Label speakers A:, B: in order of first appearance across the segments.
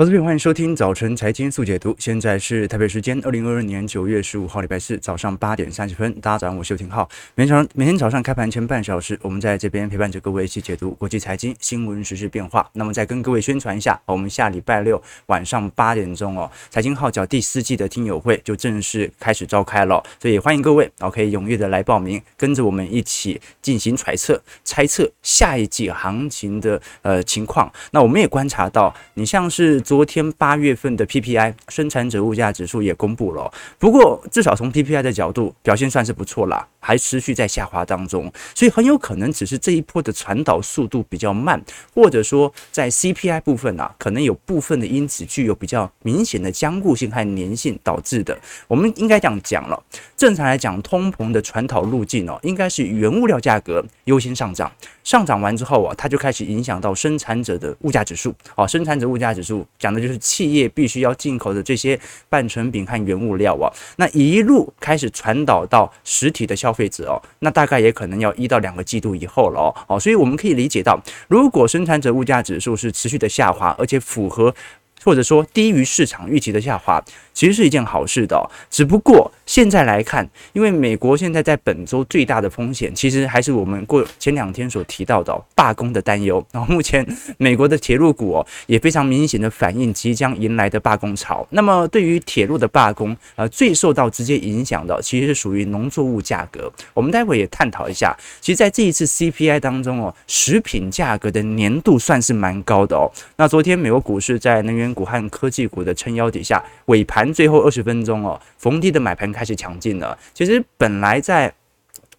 A: 好，这边欢迎收听早晨财经速解读。现在是台北时间二零二二年九月十五号，礼拜四早上八点三十分。大家早上好，我是邱廷浩。每天早上每天早上开盘前半小时，我们在这边陪伴着各位一起解读国际财经新闻、时事变化。那么再跟各位宣传一下，我们下礼拜六晚上八点钟哦，财经号角第四季的听友会就正式开始召开了。所以欢迎各位然后，可以踊跃的来报名，跟着我们一起进行揣测、猜测下一季行情的呃情况。那我们也观察到，你像是。昨天八月份的 PPI 生产者物价指数也公布了，不过至少从 PPI 的角度表现算是不错啦，还持续在下滑当中，所以很有可能只是这一波的传导速度比较慢，或者说在 CPI 部分啊，可能有部分的因子具有比较明显的僵固性和粘性导致的。我们应该这样讲了，正常来讲，通膨的传导路径哦，应该是原物料价格优先上涨，上涨完之后啊，它就开始影响到生产者的物价指数，哦，生产者物价指数。讲的就是企业必须要进口的这些半成品和原物料啊，那一路开始传导到实体的消费费者哦，那大概也可能要一到两个季度以后了哦，所以我们可以理解到，如果生产者物价指数是持续的下滑，而且符合。或者说低于市场预期的下滑，其实是一件好事的哦。只不过现在来看，因为美国现在在本周最大的风险，其实还是我们过前两天所提到的罢工的担忧。然后目前美国的铁路股哦，也非常明显的反映即将迎来的罢工潮。那么对于铁路的罢工，呃，最受到直接影响的，其实是属于农作物价格。我们待会也探讨一下。其实在这一次 CPI 当中哦，食品价格的年度算是蛮高的哦。那昨天美国股市在能源股和科技股的撑腰底下，尾盘最后二十分钟哦，逢低的买盘开始强劲了。其实本来在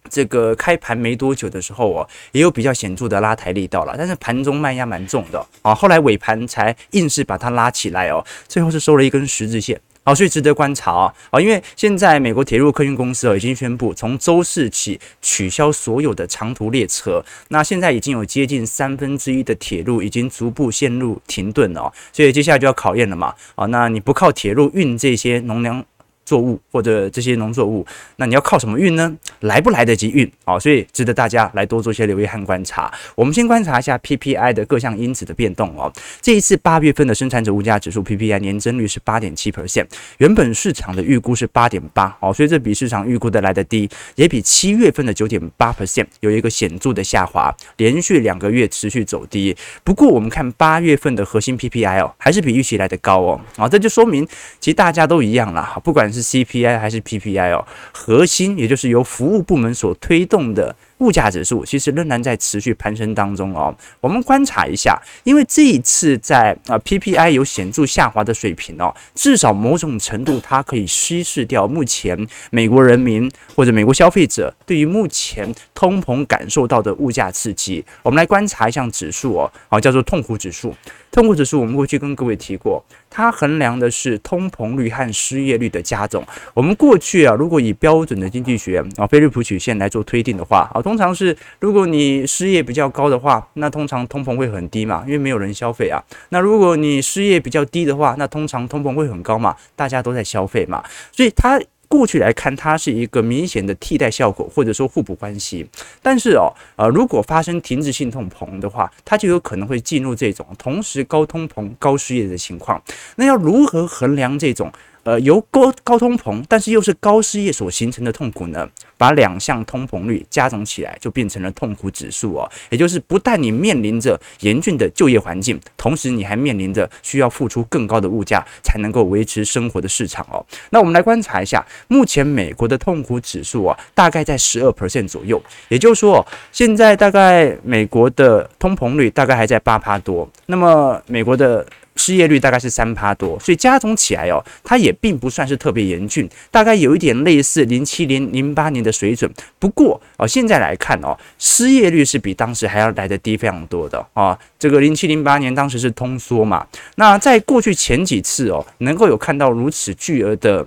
A: 这个开盘没多久的时候哦，也有比较显著的拉抬力道了，但是盘中卖压蛮重的啊，后来尾盘才硬是把它拉起来哦，最后是收了一根十字线。好，所以值得观察啊！啊，因为现在美国铁路客运公司哦已经宣布，从周四起取消所有的长途列车。那现在已经有接近三分之一的铁路已经逐步陷入停顿了，所以接下来就要考验了嘛！啊，那你不靠铁路运这些农粮作物或者这些农作物，那你要靠什么运呢？来不来得及运？哦，所以值得大家来多做些留意和观察。我们先观察一下 PPI 的各项因子的变动哦。这一次八月份的生产者物价指数 PPI 年增率是八点七 percent，原本市场的预估是八点八，哦，所以这比市场预估的来得低，也比七月份的九点八 percent 有一个显著的下滑，连续两个月持续走低。不过我们看八月份的核心 PPI 哦，还是比预期来得高哦，啊，这就说明其实大家都一样啦，不管是。CPI 还是 PPI 哦，核心也就是由服务部门所推动的。物价指数其实仍然在持续攀升当中哦。我们观察一下，因为这一次在啊 PPI 有显著下滑的水平哦，至少某种程度它可以稀释掉目前美国人民或者美国消费者对于目前通膨感受到的物价刺激。我们来观察一项指数哦，啊叫做痛苦指数。痛苦指数我们过去跟各位提过，它衡量的是通膨率和失业率的加总。我们过去啊，如果以标准的经济学啊菲利普曲线来做推定的话啊。通常是，如果你失业比较高的话，那通常通膨会很低嘛，因为没有人消费啊。那如果你失业比较低的话，那通常通膨会很高嘛，大家都在消费嘛。所以它过去来看，它是一个明显的替代效果，或者说互补关系。但是哦，呃，如果发生停滞性通膨的话，它就有可能会进入这种同时高通膨、高失业的情况。那要如何衡量这种？呃，由高高通膨，但是又是高失业所形成的痛苦呢？把两项通膨率加总起来，就变成了痛苦指数哦。也就是不但你面临着严峻的就业环境，同时你还面临着需要付出更高的物价才能够维持生活的市场哦。那我们来观察一下，目前美国的痛苦指数啊，大概在十二 percent 左右。也就是说，现在大概美国的通膨率大概还在八趴多。那么美国的失业率大概是三趴多，所以加总起来哦，它也并不算是特别严峻，大概有一点类似零七年、零八年的水准。不过哦，现在来看哦，失业率是比当时还要来得低非常多的啊。这个零七零八年当时是通缩嘛，那在过去前几次哦，能够有看到如此巨额的。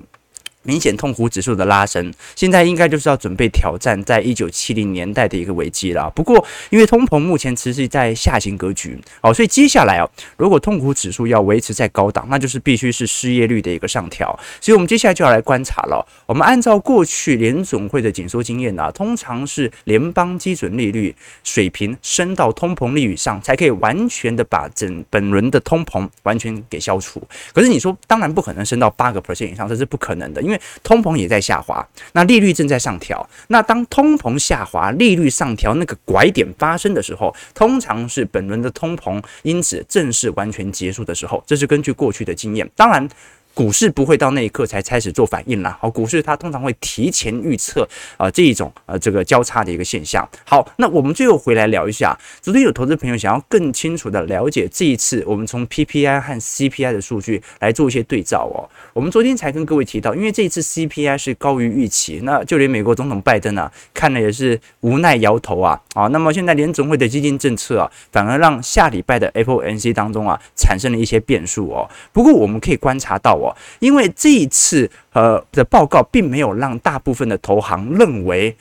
A: 明显痛苦指数的拉升，现在应该就是要准备挑战在一九七零年代的一个危机了。不过，因为通膨目前持续在下行格局，哦，所以接下来哦，如果痛苦指数要维持在高档，那就是必须是失业率的一个上调。所以，我们接下来就要来观察了。我们按照过去联总会的紧缩经验呢，通常是联邦基准利率水平升到通膨率以上，才可以完全的把整本轮的通膨完全给消除。可是你说，当然不可能升到八个 percent 以上，这是不可能的，因为因因为通膨也在下滑，那利率正在上调。那当通膨下滑、利率上调那个拐点发生的时候，通常是本轮的通膨因此正式完全结束的时候。这是根据过去的经验。当然。股市不会到那一刻才开始做反应啦。好，股市它通常会提前预测啊这一种呃这个交叉的一个现象。好，那我们最后回来聊一下，昨天有投资朋友想要更清楚的了解这一次我们从 PPI 和 CPI 的数据来做一些对照哦。我们昨天才跟各位提到，因为这一次 CPI 是高于预期，那就连美国总统拜登啊看了也是无奈摇头啊啊。那么现在联准会的基金政策啊，反而让下礼拜的 FOMC 当中啊产生了一些变数哦。不过我们可以观察到。因为这一次呃的报告并没有让大部分的投行认为，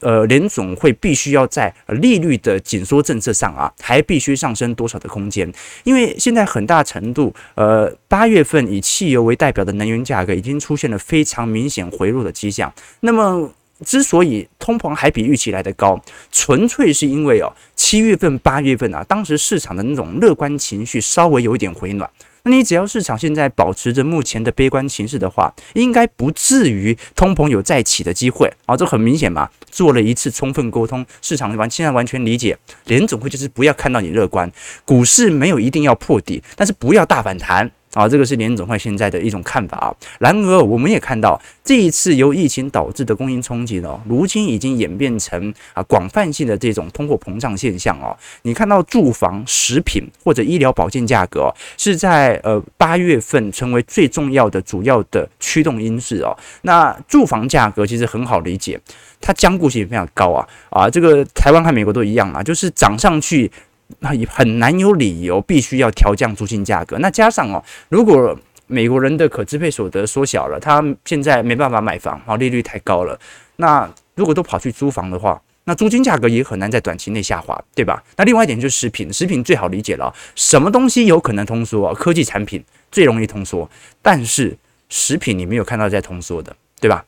A: 呃联总会必须要在利率的紧缩政策上啊，还必须上升多少的空间？因为现在很大程度，呃八月份以汽油为代表的能源价格已经出现了非常明显回落的迹象。那么之所以通膨还比预期来得高，纯粹是因为哦七月份八月份啊，当时市场的那种乐观情绪稍微有一点回暖。那你只要市场现在保持着目前的悲观情势的话，应该不至于通膨有再起的机会啊！这很明显嘛，做了一次充分沟通，市场完现在完全理解，联总会就是不要看到你乐观，股市没有一定要破底，但是不要大反弹。啊，这个是联总会现在的一种看法啊。然而，我们也看到这一次由疫情导致的供应冲击呢，如今已经演变成啊广泛性的这种通货膨胀现象哦。你看到住房、食品或者医疗保健价格是在呃八月份成为最重要的主要的驱动因素哦。那住房价格其实很好理解，它僵固性非常高啊啊，这个台湾和美国都一样啊，就是涨上去。那也很难有理由必须要调降租金价格。那加上哦，如果美国人的可支配所得缩小了，他现在没办法买房，哦，利率太高了。那如果都跑去租房的话，那租金价格也很难在短期内下滑，对吧？那另外一点就是食品，食品最好理解了，什么东西有可能通缩？科技产品最容易通缩，但是食品你没有看到在通缩的，对吧？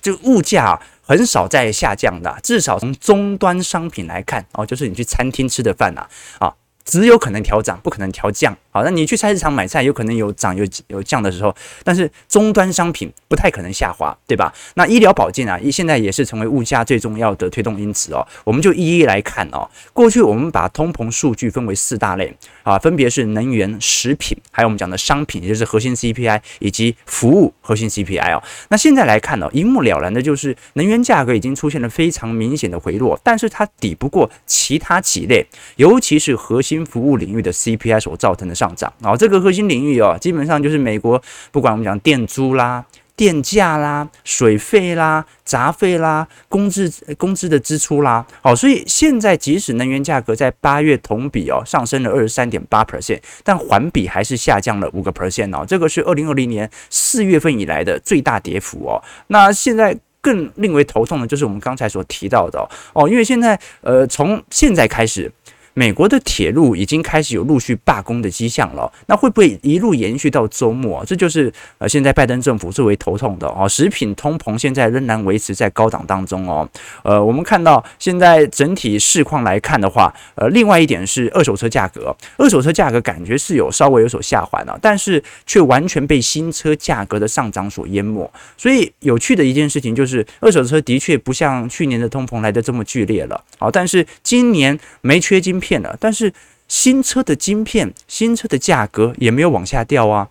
A: 这个物价。很少在下降的，至少从终端商品来看哦，就是你去餐厅吃的饭呐，啊，只有可能调涨，不可能调降。好，那你去菜市场买菜，有可能有涨有有降的时候，但是终端商品不太可能下滑，对吧？那医疗保健啊，现在也是成为物价最重要的推动因子哦。我们就一一来看哦。过去我们把通膨数据分为四大类啊，分别是能源、食品，还有我们讲的商品，也就是核心 CPI 以及服务核心 CPI 哦。那现在来看呢，一目了然的就是能源价格已经出现了非常明显的回落，但是它抵不过其他几类，尤其是核心服务领域的 CPI 所造成的。上涨哦，这个核心领域哦，基本上就是美国，不管我们讲电租啦、电价啦、水费啦、杂费啦、工资工资的支出啦，好，所以现在即使能源价格在八月同比哦上升了二十三点八 percent，但环比还是下降了五个 percent 哦，这个是二零二零年四月份以来的最大跌幅哦。那现在更令为头痛的就是我们刚才所提到的哦，因为现在呃从现在开始。美国的铁路已经开始有陆续罢工的迹象了，那会不会一路延续到周末啊？这就是呃现在拜登政府最为头痛的哦。食品通膨现在仍然维持在高档当中哦。呃，我们看到现在整体市况来看的话，呃，另外一点是二手车价格，二手车价格感觉是有稍微有所下滑了，但是却完全被新车价格的上涨所淹没。所以有趣的一件事情就是，二手车的确不像去年的通膨来得这么剧烈了。哦，但是今年没缺金。片了，但是新车的晶片、新车的价格也没有往下掉啊。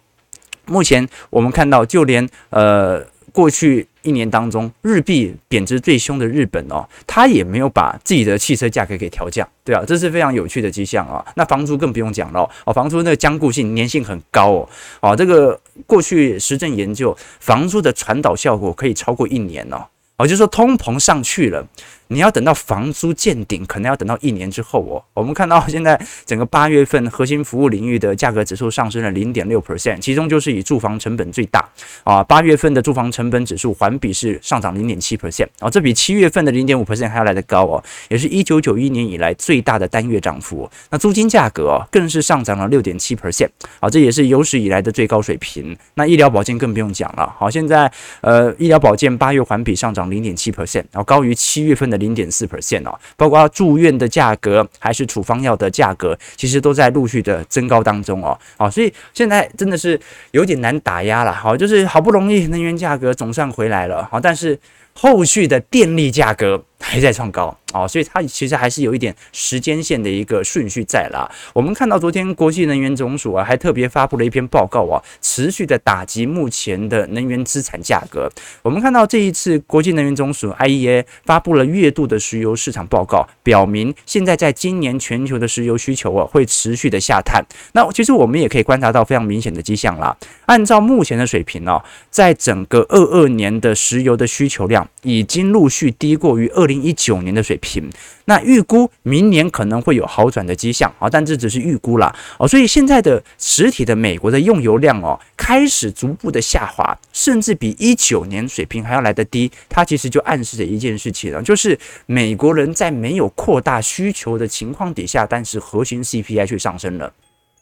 A: 目前我们看到，就连呃过去一年当中日币贬值最凶的日本哦，它也没有把自己的汽车价格给调降，对啊，这是非常有趣的迹象啊。那房租更不用讲了哦，房租那个僵固性、粘性很高哦。哦，这个过去实证研究，房租的传导效果可以超过一年哦。哦，就是说通膨上去了。你要等到房租见顶，可能要等到一年之后哦。我们看到现在整个八月份核心服务领域的价格指数上升了零点六 percent，其中就是以住房成本最大啊。八月份的住房成本指数环比是上涨零点七 percent 啊，这比七月份的零点五 percent 还要来得高哦，也是一九九一年以来最大的单月涨幅。那租金价格，更是上涨了六点七 percent 啊，这也是有史以来的最高水平。那医疗保健更不用讲了，好，现在呃医疗保健八月环比上涨零点七 percent，然后高于七月份的零点四 percent 哦，包括住院的价格还是处方药的价格，其实都在陆续的增高当中哦，好，所以现在真的是有点难打压了，好，就是好不容易能源价格总算回来了，好，但是后续的电力价格还在创高。哦，所以它其实还是有一点时间线的一个顺序在啦。我们看到昨天国际能源总署啊，还特别发布了一篇报告啊，持续的打击目前的能源资产价格。我们看到这一次国际能源总署 IEA 发布了月度的石油市场报告，表明现在在今年全球的石油需求啊会持续的下探。那其实我们也可以观察到非常明显的迹象啦。按照目前的水平呢，在整个二二年的石油的需求量已经陆续低过于二零一九年的水平。那预估明年可能会有好转的迹象啊，但这只是预估啦哦，所以现在的实体的美国的用油量哦，开始逐步的下滑，甚至比一九年水平还要来得低，它其实就暗示着一件事情了，就是美国人在没有扩大需求的情况底下，但是核心 CPI 却上升了，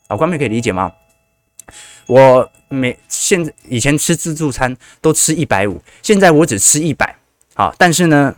A: 啊，观众可以理解吗？我每现在以前吃自助餐都吃一百五，现在我只吃一百，好，但是呢。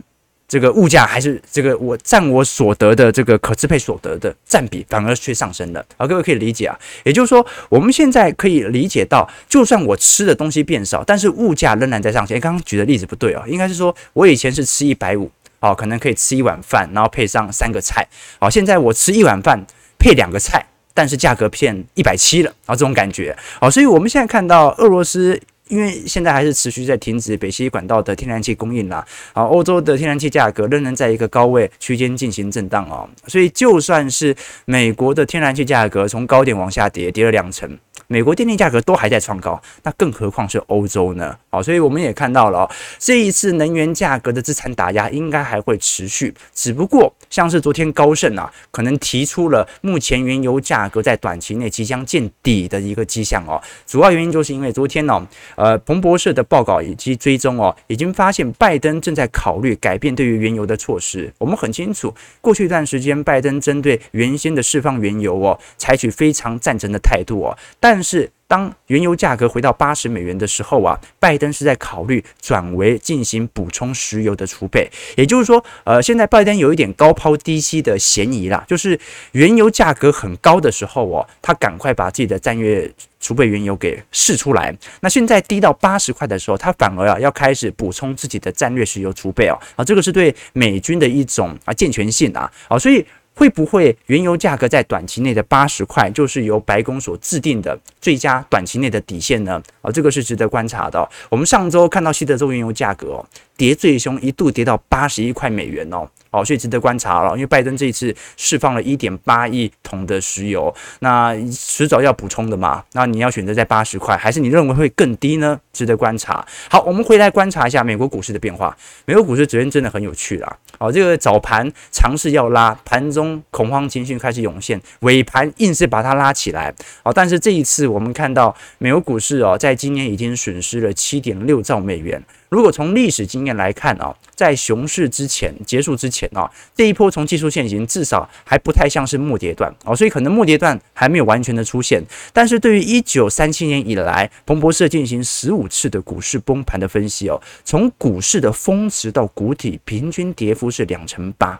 A: 这个物价还是这个我占我所得的这个可支配所得的占比反而却上升了啊，各位可以理解啊，也就是说我们现在可以理解到，就算我吃的东西变少，但是物价仍然在上升。刚刚举的例子不对啊，应该是说我以前是吃一百五，哦，可能可以吃一碗饭，然后配上三个菜，好，现在我吃一碗饭配两个菜，但是价格变一百七了啊，这种感觉，好，所以我们现在看到俄罗斯。因为现在还是持续在停止北溪管道的天然气供应啦，啊，欧洲的天然气价格仍然在一个高位区间进行震荡哦，所以就算是美国的天然气价格从高点往下跌，跌了两成。美国电力价格都还在创高，那更何况是欧洲呢？好，所以我们也看到了，这一次能源价格的资产打压应该还会持续。只不过，像是昨天高盛啊，可能提出了目前原油价格在短期内即将见底的一个迹象哦。主要原因就是因为昨天呢，呃，彭博社的报告以及追踪哦，已经发现拜登正在考虑改变对于原油的措施。我们很清楚，过去一段时间，拜登针对原先的释放原油哦，采取非常赞成的态度哦，但是，当原油价格回到八十美元的时候啊，拜登是在考虑转为进行补充石油的储备，也就是说，呃，现在拜登有一点高抛低吸的嫌疑啦，就是原油价格很高的时候哦，他赶快把自己的战略储备原油给释出来。那现在低到八十块的时候，他反而啊要开始补充自己的战略石油储备哦，啊，这个是对美军的一种啊健全性啊，啊，所以。会不会原油价格在短期内的八十块就是由白宫所制定的最佳短期内的底线呢？啊，这个是值得观察的。我们上周看到西德州原油价格哦，跌最凶，一度跌到八十一块美元哦。哦，所以值得观察了，因为拜登这一次释放了一点八亿桶的石油，那迟早要补充的嘛。那你要选择在八十块，还是你认为会更低呢？值得观察。好，我们回来观察一下美国股市的变化。美国股市昨天真的很有趣啦。哦，这个早盘尝试要拉，盘中恐慌情绪开始涌现，尾盘硬是把它拉起来。哦，但是这一次我们看到美国股市哦，在今年已经损失了七点六兆美元。如果从历史经验来看啊，在熊市之前结束之前啊，这一波从技术线型至少还不太像是末跌段哦，所以可能末跌段还没有完全的出现。但是对于一九三七年以来，彭博社进行十五次的股市崩盘的分析哦，从股市的峰值到谷底，平均跌幅是两成八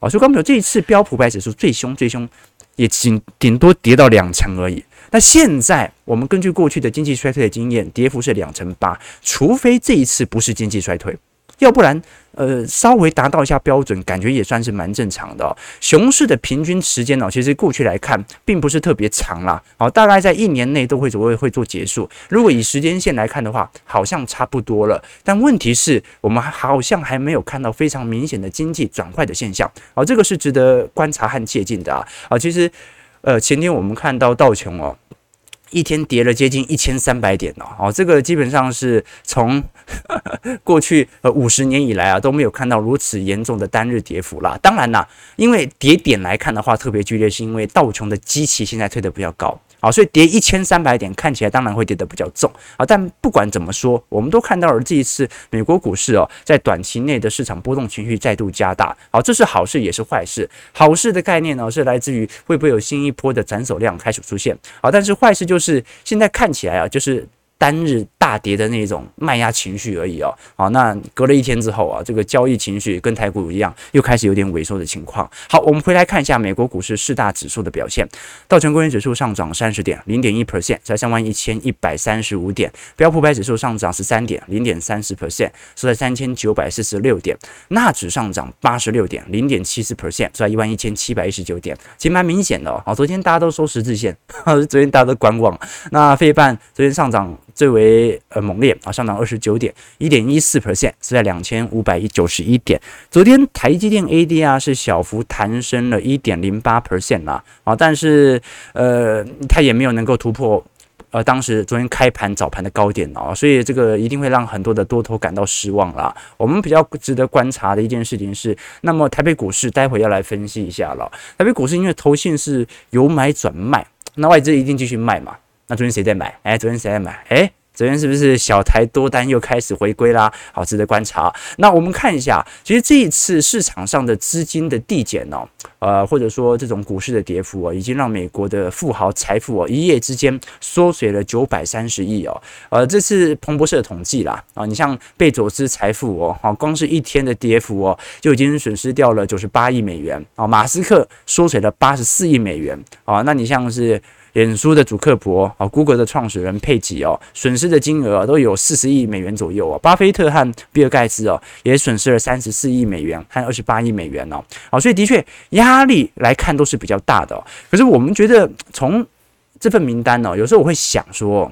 A: 哦，所以刚没有这一次标普百指数最凶最凶，也仅顶多跌到两成而已。那现在我们根据过去的经济衰退的经验，跌幅是两成八，除非这一次不是经济衰退，要不然，呃，稍微达到一下标准，感觉也算是蛮正常的。熊市的平均时间呢，其实过去来看并不是特别长啦，好，大概在一年内都会会会做结束。如果以时间线来看的话，好像差不多了。但问题是我们好像还没有看到非常明显的经济转坏的现象，好，这个是值得观察和借鉴的啊。啊，其实，呃，前天我们看到道琼哦。一天跌了接近一千三百点哦，哦，这个基本上是从 过去呃五十年以来啊都没有看到如此严重的单日跌幅啦。当然啦，因为跌点来看的话特别剧烈，是因为道琼的基期现在推的比较高。好，所以跌一千三百点看起来当然会跌得比较重啊，但不管怎么说，我们都看到了这一次美国股市哦，在短期内的市场波动情绪再度加大。好，这是好事也是坏事。好事的概念呢，是来自于会不会有新一波的斩首量开始出现。好，但是坏事就是现在看起来啊，就是。单日大跌的那种卖压情绪而已哦，好，那隔了一天之后啊，这个交易情绪跟台股一样，又开始有点萎缩的情况。好，我们回来看一下美国股市四大指数的表现。道琼工业指数上涨三十点，零点一 percent，在三万一千一百三十五点。标普百指数上涨十三点，零点三十 percent，收在三千九百四十六点。纳指上涨八十六点，零点七四 percent，收在一万一千七百一十九点。其实蛮明显的哦，昨天大家都收十字线，昨天大家都观望。那费半昨天上涨。最为呃猛烈啊，上涨二十九点一点一四 percent，是在两千五百一九十一点。昨天台积电 ADR 是小幅弹升了一点零八 percent 啦，啊，但是呃，它也没有能够突破呃当时昨天开盘早盘的高点哦，所以这个一定会让很多的多头感到失望啦。我们比较值得观察的一件事情是，那么台北股市待会要来分析一下了。台北股市因为投信是由买转卖，那外资一定继续卖嘛。昨天谁在买？哎，昨天谁在买？哎，昨天是不是小台多单又开始回归啦？好，值得观察。那我们看一下，其实这一次市场上的资金的递减哦，呃，或者说这种股市的跌幅哦，已经让美国的富豪财富哦一夜之间缩水了九百三十亿哦。呃，这是彭博社的统计啦啊，你像贝佐斯财富哦，好，光是一天的跌幅哦，就已经损失掉了九十八亿美元啊。马斯克缩水了八十四亿美元啊。那你像是。脸书的主克伯啊，Google 的创始人佩吉哦，损失的金额都有四十亿美元左右哦。巴菲特和比尔盖茨哦，也损失了三十四亿美元和二十八亿美元哦。好，所以的确压力来看都是比较大的。可是我们觉得从这份名单哦，有时候我会想说，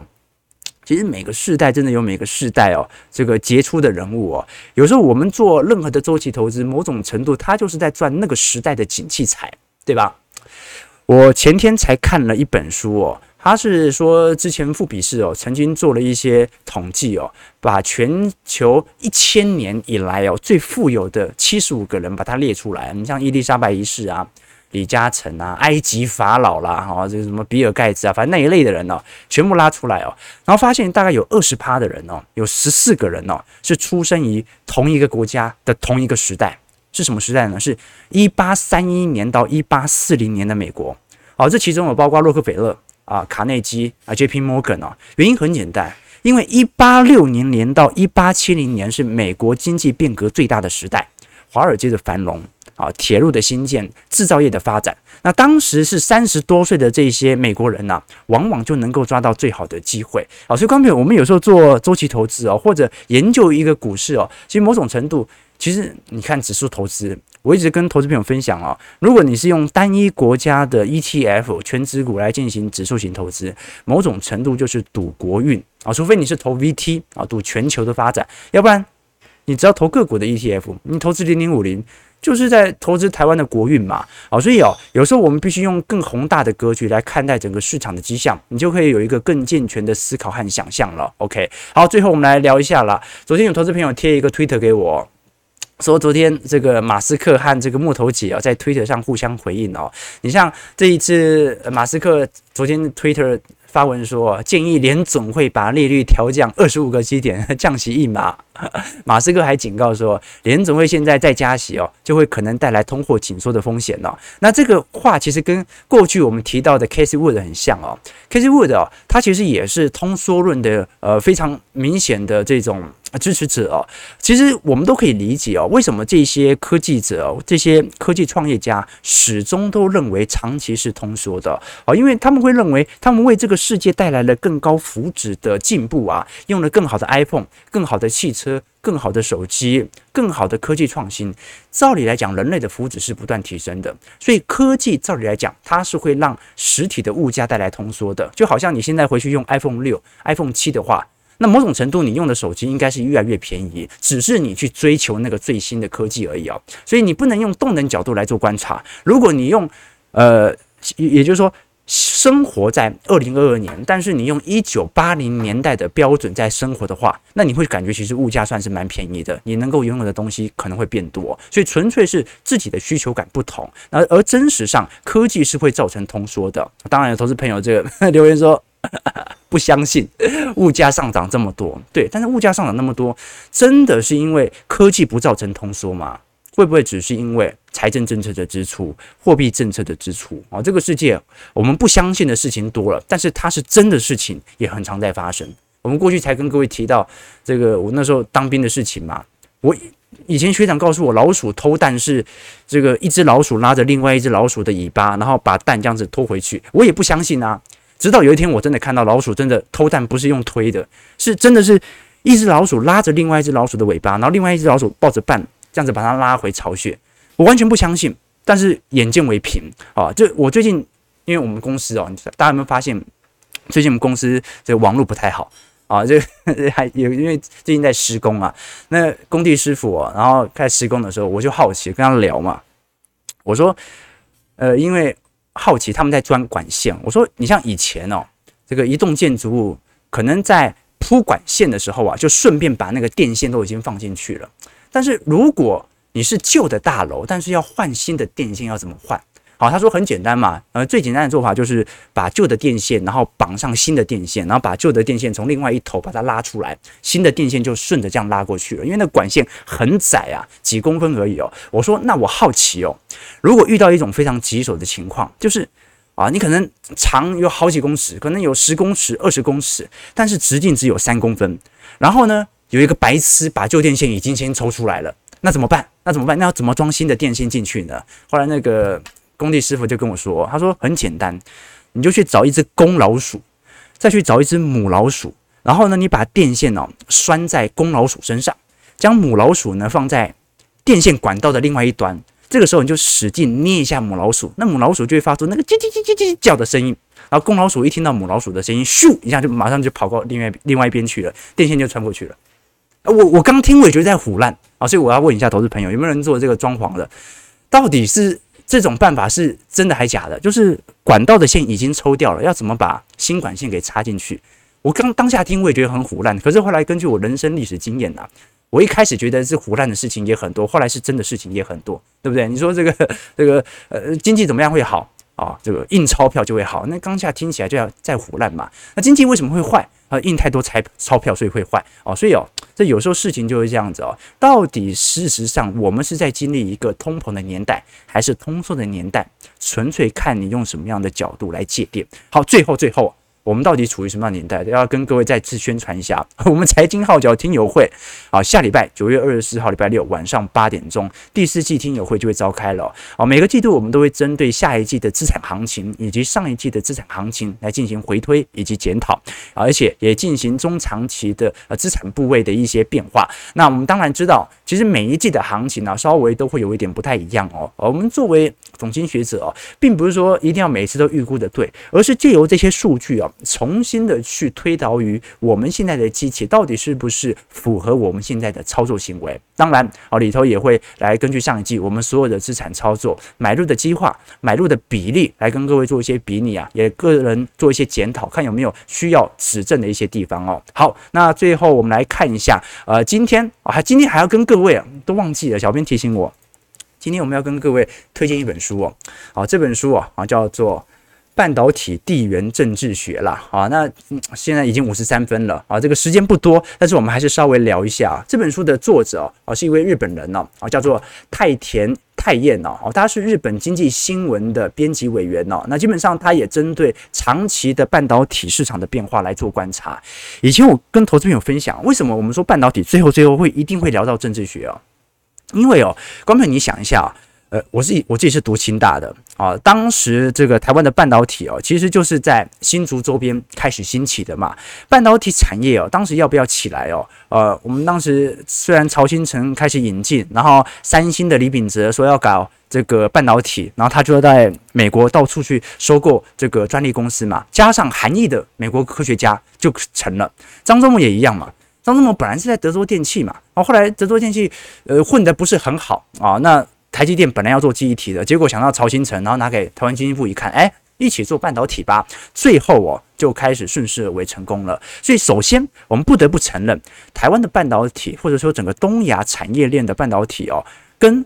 A: 其实每个世代真的有每个世代哦，这个杰出的人物哦。有时候我们做任何的周期投资，某种程度它就是在赚那个时代的景气财，对吧？我前天才看了一本书哦，他是说之前富比士哦曾经做了一些统计哦，把全球一千年以来哦最富有的七十五个人把它列出来，你像伊丽莎白一世啊、李嘉诚啊、埃及法老啦，哈，这个什么比尔盖茨啊，反正那一类的人哦，全部拉出来哦，然后发现大概有二十趴的人哦，有十四个人哦是出生于同一个国家的同一个时代。是什么时代呢？是一八三一年到一八四零年的美国。好，这其中有包括洛克菲勒啊、卡内基啊、J.P. Morgan 啊。原因很简单，因为一八六零年到一八七零年是美国经济变革最大的时代，华尔街的繁荣啊、铁路的兴建、制造业的发展。那当时是三十多岁的这些美国人呐、啊，往往就能够抓到最好的机会。好，所以刚才我们有时候做周期投资哦，或者研究一个股市哦，其实某种程度。其实你看指数投资，我一直跟投资朋友分享哦，如果你是用单一国家的 ETF 权值股来进行指数型投资，某种程度就是赌国运啊，除非你是投 VT 啊，赌全球的发展，要不然你只要投个股的 ETF，你投资零零五零就是在投资台湾的国运嘛啊，所以哦，有时候我们必须用更宏大的格局来看待整个市场的迹象，你就可以有一个更健全的思考和想象了。OK，好，最后我们来聊一下啦。昨天有投资朋友贴一个 Twitter 给我。说昨天这个马斯克和这个木头姐啊，在推特上互相回应哦。你像这一次，马斯克昨天推特发文说，建议联总会把利率调降二十五个基点，降息一码。马斯克还警告说，联总会现在再加息哦，就会可能带来通货紧缩的风险哦。那这个话其实跟过去我们提到的 Cathie Wood 很像哦。Cathie Wood 哦，他其实也是通缩论的呃非常明显的这种。支持者哦，其实我们都可以理解哦，为什么这些科技者哦，这些科技创业家始终都认为长期是通缩的哦，因为他们会认为他们为这个世界带来了更高福祉的进步啊，用了更好的 iPhone、更好的汽车、更好的手机、更好的科技创新。照理来讲，人类的福祉是不断提升的，所以科技照理来讲，它是会让实体的物价带来通缩的。就好像你现在回去用 iPhone 六、iPhone 七的话。那某种程度，你用的手机应该是越来越便宜，只是你去追求那个最新的科技而已哦。所以你不能用动能角度来做观察。如果你用，呃，也就是说，生活在二零二二年，但是你用一九八零年代的标准在生活的话，那你会感觉其实物价算是蛮便宜的，你能够拥有的东西可能会变多，所以纯粹是自己的需求感不同。而而真实上，科技是会造成通缩的。当然，有投资朋友这个 留言说 不相信 物价上涨这么多，对，但是物价上涨那么多，真的是因为科技不造成通缩吗？会不会只是因为财政政策的支出、货币政策的支出啊？这个世界我们不相信的事情多了，但是它是真的事情也很常在发生。我们过去才跟各位提到这个我那时候当兵的事情嘛。我以前学长告诉我，老鼠偷蛋是这个一只老鼠拉着另外一只老鼠的尾巴，然后把蛋这样子拖回去。我也不相信啊。直到有一天我真的看到老鼠真的偷蛋，不是用推的，是真的是一只老鼠拉着另外一只老鼠的尾巴，然后另外一只老鼠抱着蛋。这样子把它拉回巢穴，我完全不相信。但是眼见为凭啊！就我最近，因为我们公司哦，大家有没有发现，最近我们公司这个网络不太好啊？这还有因为最近在施工啊，那工地师傅哦，然后开始施工的时候，我就好奇跟他聊嘛。我说，呃，因为好奇他们在钻管线，我说你像以前哦，这个一栋建筑物可能在铺管线的时候啊，就顺便把那个电线都已经放进去了。但是如果你是旧的大楼，但是要换新的电线，要怎么换？好，他说很简单嘛，呃，最简单的做法就是把旧的电线，然后绑上新的电线，然后把旧的电线从另外一头把它拉出来，新的电线就顺着这样拉过去了。因为那管线很窄啊，几公分而已哦。我说那我好奇哦，如果遇到一种非常棘手的情况，就是啊，你可能长有好几公尺，可能有十公尺、二十公尺，但是直径只有三公分，然后呢，有一个白痴把旧电线已经先抽出来了，那怎么办？那怎么办？那要怎么装新的电线进去呢？后来那个工地师傅就跟我说，他说很简单，你就去找一只公老鼠，再去找一只母老鼠，然后呢，你把电线哦拴在公老鼠身上，将母老鼠呢放在电线管道的另外一端，这个时候你就使劲捏一下母老鼠，那母老鼠就会发出那个叽叽叽叽叽叫的声音。然后公老鼠一听到母老鼠的声音，咻一下就马上就跑到另外另外一边去了，电线就穿过去了。我我刚听我也觉得在唬烂啊，所以我要问一下投资朋友，有没有人做这个装潢的？到底是这种办法是真的还假的？就是管道的线已经抽掉了，要怎么把新管线给插进去？我刚当下听我也觉得很唬烂，可是后来根据我人生历史经验呐，我一开始觉得是唬烂的事情也很多，后来是真的事情也很多，对不对？你说这个这个呃经济怎么样会好啊？这个印钞票就会好，那当下听起来就要再唬烂嘛？那经济为什么会坏？啊，印太多钞钞票所以会坏哦，所以哦。这有时候事情就是这样子哦，到底事实上我们是在经历一个通膨的年代，还是通缩的年代？纯粹看你用什么样的角度来界定。好，最后最后。我们到底处于什么样的年代？要跟各位再次宣传一下，我们财经号角听友会啊，下礼拜九月二十四号礼拜六晚上八点钟，第四季听友会就会召开了。啊，每个季度我们都会针对下一季的资产行情以及上一季的资产行情来进行回推以及检讨，而且也进行中长期的呃资产部位的一些变化。那我们当然知道，其实每一季的行情呢，稍微都会有一点不太一样哦。我们作为总经学者哦，并不是说一定要每次都预估的对，而是借由这些数据啊。重新的去推导于我们现在的机器到底是不是符合我们现在的操作行为？当然啊，里头也会来根据上一季我们所有的资产操作买入的计划、买入的比例来跟各位做一些比拟啊，也个人做一些检讨，看有没有需要指正的一些地方哦。好，那最后我们来看一下，呃，今天啊，今天还要跟各位啊，都忘记了，小编提醒我，今天我们要跟各位推荐一本书哦，好，这本书啊啊叫做。半导体地缘政治学啦，啊，那现在已经五十三分了啊，这个时间不多，但是我们还是稍微聊一下这本书的作者哦啊，是一位日本人呢，啊，叫做太田太彦哦，他是日本经济新闻的编辑委员哦，那基本上他也针对长期的半导体市场的变化来做观察。以前我跟投资朋友分享，为什么我们说半导体最后最后会一定会聊到政治学哦？因为哦，观众朋友你想一下。呃，我是我自己是读清大的啊，当时这个台湾的半导体哦，其实就是在新竹周边开始兴起的嘛。半导体产业哦，当时要不要起来哦？呃，我们当时虽然曹兴诚开始引进，然后三星的李秉哲说要搞这个半导体，然后他就在美国到处去收购这个专利公司嘛，加上韩裔的美国科学家就成了。张忠谋也一样嘛，张忠谋本来是在德州电器嘛，然后后来德州电器呃混得不是很好啊，那。台积电本来要做记忆体的，结果想到曹兴诚，然后拿给台湾经济部一看，哎，一起做半导体吧。最后哦，就开始顺势而为成功了。所以首先我们不得不承认，台湾的半导体或者说整个东亚产业链的半导体哦，跟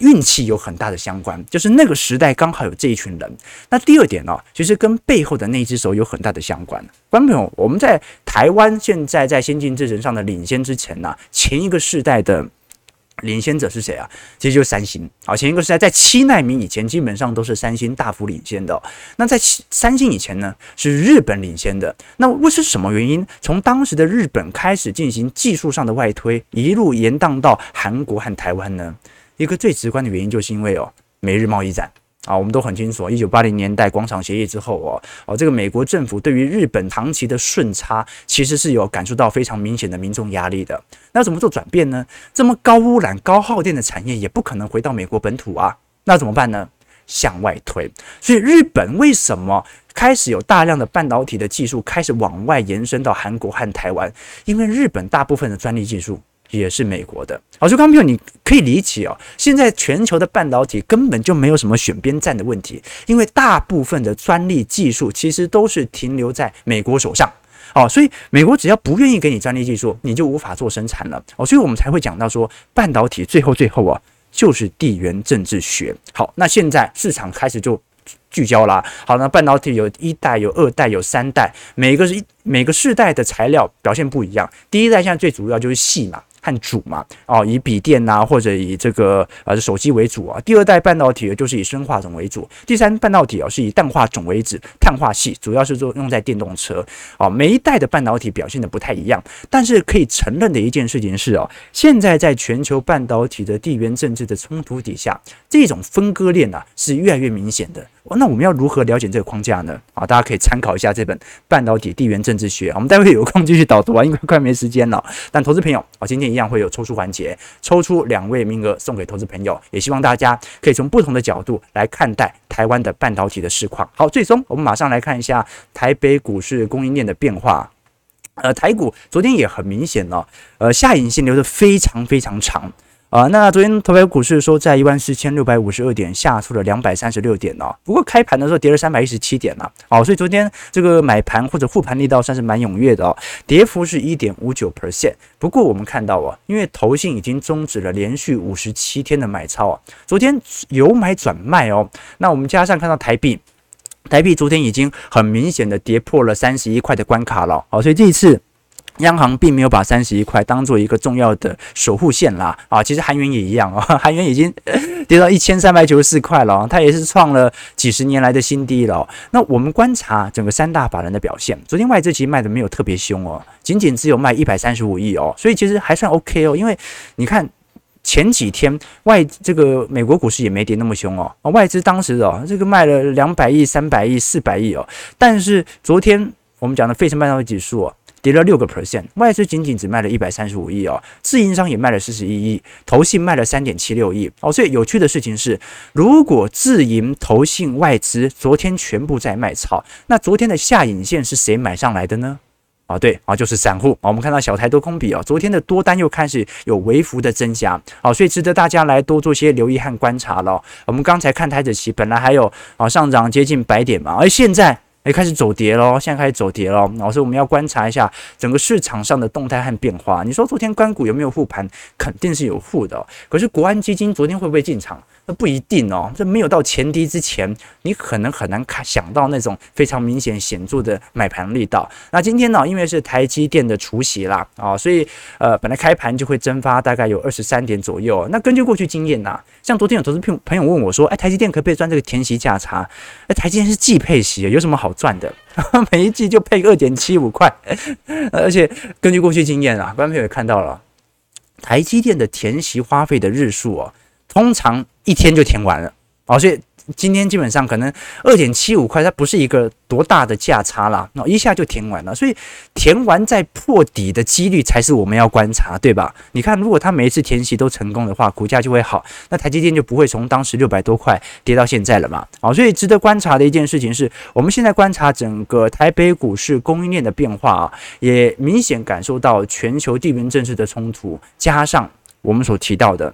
A: 运气有很大的相关，就是那个时代刚好有这一群人。那第二点呢、其实跟背后的那只手有很大的相关。观众朋友，我们在台湾现在在先进制程上的领先之前呢、前一个世代的领先者是谁啊？其实就是三星。好，前一个是在在七纳米以前，基本上都是三星大幅领先的、那在三星以前呢，是日本领先的。那为是什么原因？从当时的日本开始进行技术上的外推，一路延宕到韩国和台湾呢？一个最直观的原因，就是因为哦，美日贸易战啊，我们都很清楚，一九八零年代广场协议之后哦，哦，这个美国政府对于日本长期的顺差，其实是有感受到非常明显的民众压力的。那怎么做转变呢？这么高污染、高耗电的产业也不可能回到美国本土啊，那怎么办呢？向外推。所以日本为什么开始有大量的半导体的技术开始往外延伸到韩国和台湾？因为日本大部分的专利技术。也是美国的，好，所以刚朋友你可以理解哦。现在全球的半导体根本就没有什么选边站的问题，因为大部分的专利技术其实都是停留在美国手上，哦，所以美国只要不愿意给你专利技术，你就无法做生产了，哦，所以我们才会讲到说，半导体最后最后啊，就是地缘政治学。好，那现在市场开始就。聚焦啦，好，那半导体有一代、有二代、有三代，每个是每个世代的材料表现不一样。第一代现在最主要就是细嘛。和主嘛，哦，以笔电呐、或者以这个呃手机为主啊。第二代半导体就是以砷化种为主，第三半导体啊是以氮化种为主，碳化系主要是做用在电动车。哦，每一代的半导体表现的不太一样，但是可以承认的一件事情是哦，现在在全球半导体的地缘政治的冲突底下，这种分割链啊是越来越明显的。那我们要如何了解这个框架呢？啊，大家可以参考一下这本《半导体地缘政治学》。我们待会有空继续导读啊，因为快没时间了。但投资朋友啊，今天一样会有抽出环节，抽出两位名额送给投资朋友。也希望大家可以从不同的角度来看待台湾的半导体的市况。好，最终我们马上来看一下台北股市供应链的变化。呃，台股昨天也很明显了，呃，下影线留得非常非常长。啊，那昨天台北股市说在一万四千六百五十二点下挫了两百三十六点哦，不过开盘的时候跌了三百一十七点了，哦，所以昨天这个买盘或者护盘力道算是蛮踊跃的哦，跌幅是一点五九 percent。不过我们看到啊，因为投信已经终止了连续五十七天的买超啊，昨天由买转卖哦，那我们加上看到台币，台币昨天已经很明显的跌破了三十一块的关卡了，好，所以这一次。央行并没有把三十一块当做一个重要的守护线啦，啊，其实韩元也一样啊，韩元已经跌到一千三百九十四块了，它也是创了几十年来的新低了。那我们观察整个三大法人的表现，昨天外资其实卖的没有特别凶哦，仅仅只有卖一百三十五亿哦，所以其实还算 OK 哦，因为你看前几天外这个美国股市也没跌那么凶哦，外资当时哦这个卖了两百亿、三百亿、四百亿哦，但是昨天我们讲的费城半导体指数哦。跌了六个 percent，外资仅仅只卖了一百三十五亿哦，自营商也卖了四十一亿，投信卖了三点七六亿哦。所以有趣的事情是，如果自营、投信、外资昨天全部在卖超，那昨天的下影线是谁买上来的呢？啊，对啊，就是散户。我们看到小台多空比啊，昨天的多单又开始有微幅的增加，好，所以值得大家来多做些留意和观察了。我们刚才看台子期本来还有啊上涨接近百点嘛，而现在。也开始走跌喽，现在开始走跌喽，老师，我们要观察一下整个市场上的动态和变化。你说昨天关股有没有护盘？肯定是有护的，可是国安基金昨天会不会进场？那不一定哦，这没有到前低之前，你可能很难看想到那种非常明显显著的买盘力道。那今天呢，因为是台积电的除夕啦，啊，所以呃，本来开盘就会蒸发大概有二十三点左右。那根据过去经验呐，像昨天有投资朋朋友问我说，哎，台积电可不可以赚这个填息价差？哎，台积电是季配息，有什么好赚的？每一季就配二点七五块，而且根据过去经验啊，观众朋友也看到了，台积电的填息花费的日数哦。通常一天就填完了，啊，所以今天基本上可能二点七五块，它不是一个多大的价差啦，那一下就填完了，所以填完再破底的几率才是我们要观察，对吧？你看，如果它每一次填息都成功的话，股价就会好，那台积电就不会从当时六百多块跌到现在了嘛，啊，所以值得观察的一件事情是，我们现在观察整个台北股市供应链的变化啊，也明显感受到全球地缘政治的冲突，加上我们所提到的。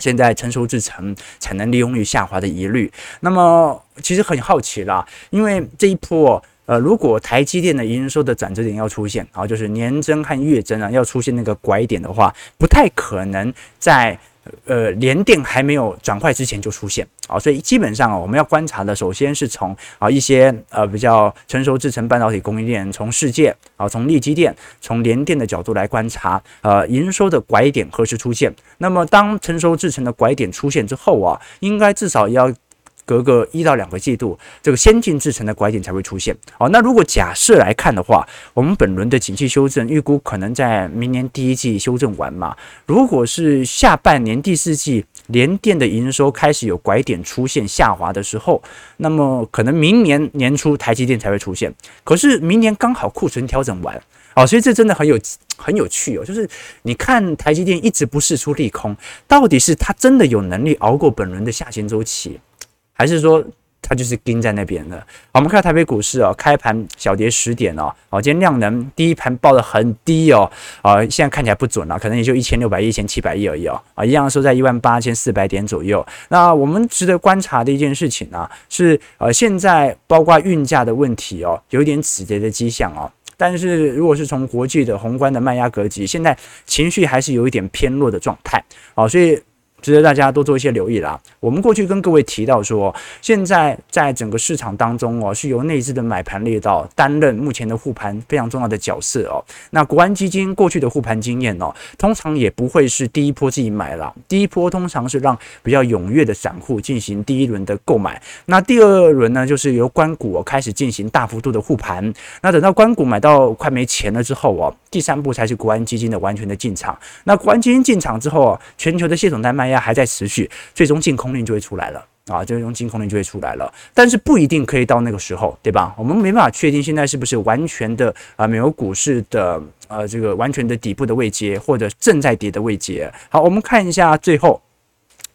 A: 现在成熟制成产能利用率下滑的疑虑。那么其实很好奇啦，因为这一波。呃，如果台积电的营收的转折点要出现，啊，就是年增和月增啊，要出现那个拐点的话，不太可能在呃联电还没有转坏之前就出现啊，所以基本上啊，我们要观察的，首先是从啊一些呃比较成熟制成半导体供应链，从世界啊，从力积电、从联电的角度来观察，呃，营收的拐点何时出现？那么当成熟制成的拐点出现之后啊，应该至少要。隔个一到两个季度，这个先进制程的拐点才会出现。好，那如果假设来看的话，我们本轮的景气修正预估可能在明年第一季修正完嘛？如果是下半年第四季联电的营收开始有拐点出现下滑的时候，那么可能明年年初台积电才会出现。可是明年刚好库存调整完，哦，所以这真的很有很有趣哦。就是你看台积电一直不释出利空，到底是它真的有能力熬过本轮的下行周期？还是说它就是盯在那边的？我们看台北股市哦，开盘小跌十点哦，哦，今天量能第一盘报得很低哦，啊，现在看起来不准了，可能也就一千六百亿、一千七百亿而已哦，啊，一样收在一万八千四百点左右。那我们值得观察的一件事情呢，是呃，现在包括运价的问题哦，有点止跌的迹象哦，但是如果是从国际的宏观的卖压格局，现在情绪还是有一点偏弱的状态，哦，所以。值得大家多做一些留意啦。我们过去跟各位提到说，现在在整个市场当中哦，是由内资的买盘力道担任目前的护盘非常重要的角色哦。那国安基金过去的护盘经验哦，通常也不会是第一波自己买了，第一波通常是让比较踊跃的散户进行第一轮的购买。那第二轮呢，就是由关股哦开始进行大幅度的护盘。那等到关股买到快没钱了之后哦，第三步才是国安基金的完全的进场。那国安基金进场之后哦，全球的系统在卖。还在持续，最终净空令就会出来了啊！最终净空令就会出来了，但是不一定可以到那个时候，对吧？我们没办法确定现在是不是完全的啊，美国股市的呃这个完全的底部的位阶，或者正在跌的位阶。好，我们看一下最后，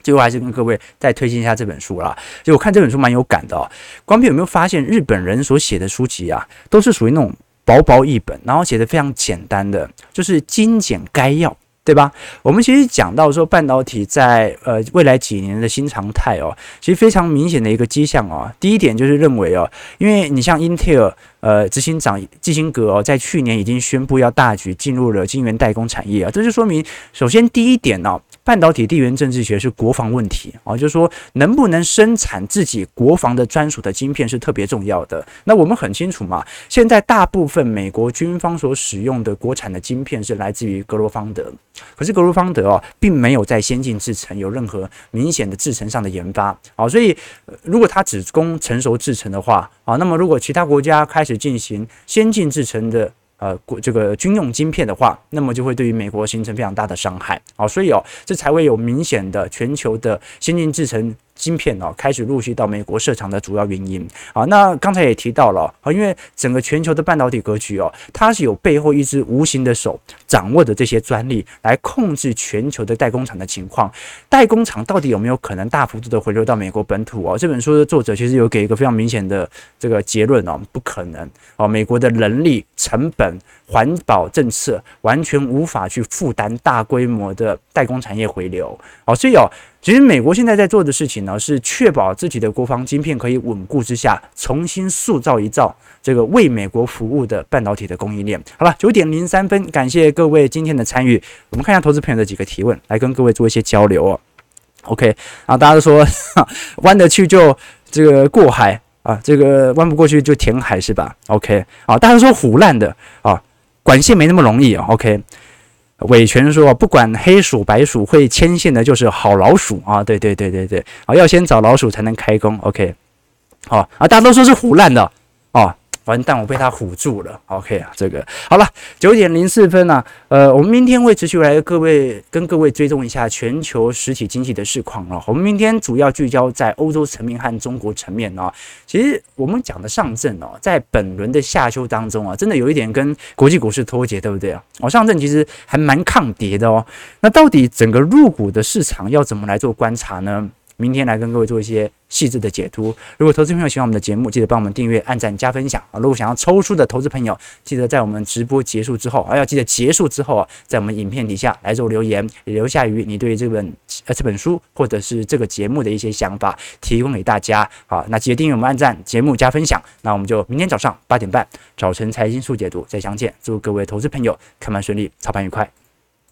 A: 最后还是跟各位再推荐一下这本书啦。就我看这本书蛮有感的哦。光斌有没有发现日本人所写的书籍啊，都是属于那种薄薄一本，然后写的非常简单的，就是精简概要。对吧？我们其实讲到说半导体在呃未来几年的新常态哦，其实非常明显的一个迹象哦。第一点就是认为哦，因为你像英特尔呃执行长基辛格哦，在去年已经宣布要大举进入了晶圆代工产业啊，这就说明首先第一点呢、哦。半导体地缘政治学是国防问题啊，就是说能不能生产自己国防的专属的晶片是特别重要的。那我们很清楚嘛，现在大部分美国军方所使用的国产的晶片是来自于格罗方德，可是格罗方德哦，并没有在先进制程有任何明显的制程上的研发啊，所以如果它只供成熟制程的话啊，那么如果其他国家开始进行先进制程的。呃，国这个军用晶片的话，那么就会对于美国形成非常大的伤害啊，所以哦，这才会有明显的全球的先进制程。晶片哦，开始陆续到美国设厂的主要原因啊，那刚才也提到了啊，因为整个全球的半导体格局哦，它是有背后一只无形的手掌握着这些专利来控制全球的代工厂的情况。代工厂到底有没有可能大幅度的回流到美国本土哦？这本书的作者其实有给一个非常明显的这个结论哦，不可能哦，美国的人力成本、环保政策完全无法去负担大规模的代工产业回流哦，所以哦。其实美国现在在做的事情呢，是确保自己的国防晶片可以稳固之下，重新塑造一造这个为美国服务的半导体的供应链。好了，九点零三分，感谢各位今天的参与。我们看一下投资朋友的几个提问，来跟各位做一些交流哦。OK，然后大家都说 弯得去就这个过海啊，这个弯不过去就填海是吧？OK，啊，大家说唬烂的啊，管线没那么容易啊。OK。伟权说：“不管黑鼠白鼠，会牵线的就是好老鼠啊！对对对对对，啊，要先找老鼠才能开工。OK，好啊，大家都说是唬烂的。”完蛋，我被他唬住了。OK 啊，这个好了，九点零四分呢、呃，我们明天会持续来各位跟各位追踪一下全球实体经济的市况啊。我们明天主要聚焦在欧洲层面和中国层面啊。其实我们讲的上证哦，在本轮的下修当中啊，真的有一点跟国际股市脱节，对不对啊？哦，上证其实还蛮抗跌的哦。那到底整个入股的市场要怎么来做观察呢？明天来跟各位做一些细致的解读。如果投资朋友喜欢我们的节目，记得帮我们订阅、按赞、加分享啊！如果想要抽书的投资朋友，记得在我们直播结束之后，还要记得结束之后啊，在我们影片底下来做留言，留下于你对这本呃这本书或者是这个节目的一些想法，提供给大家。好，那记得订阅我们、按赞、节目加分享。那我们就明天早上八点半，早晨财经速解读再相见。祝各位投资朋友看盘顺利，操盘愉快。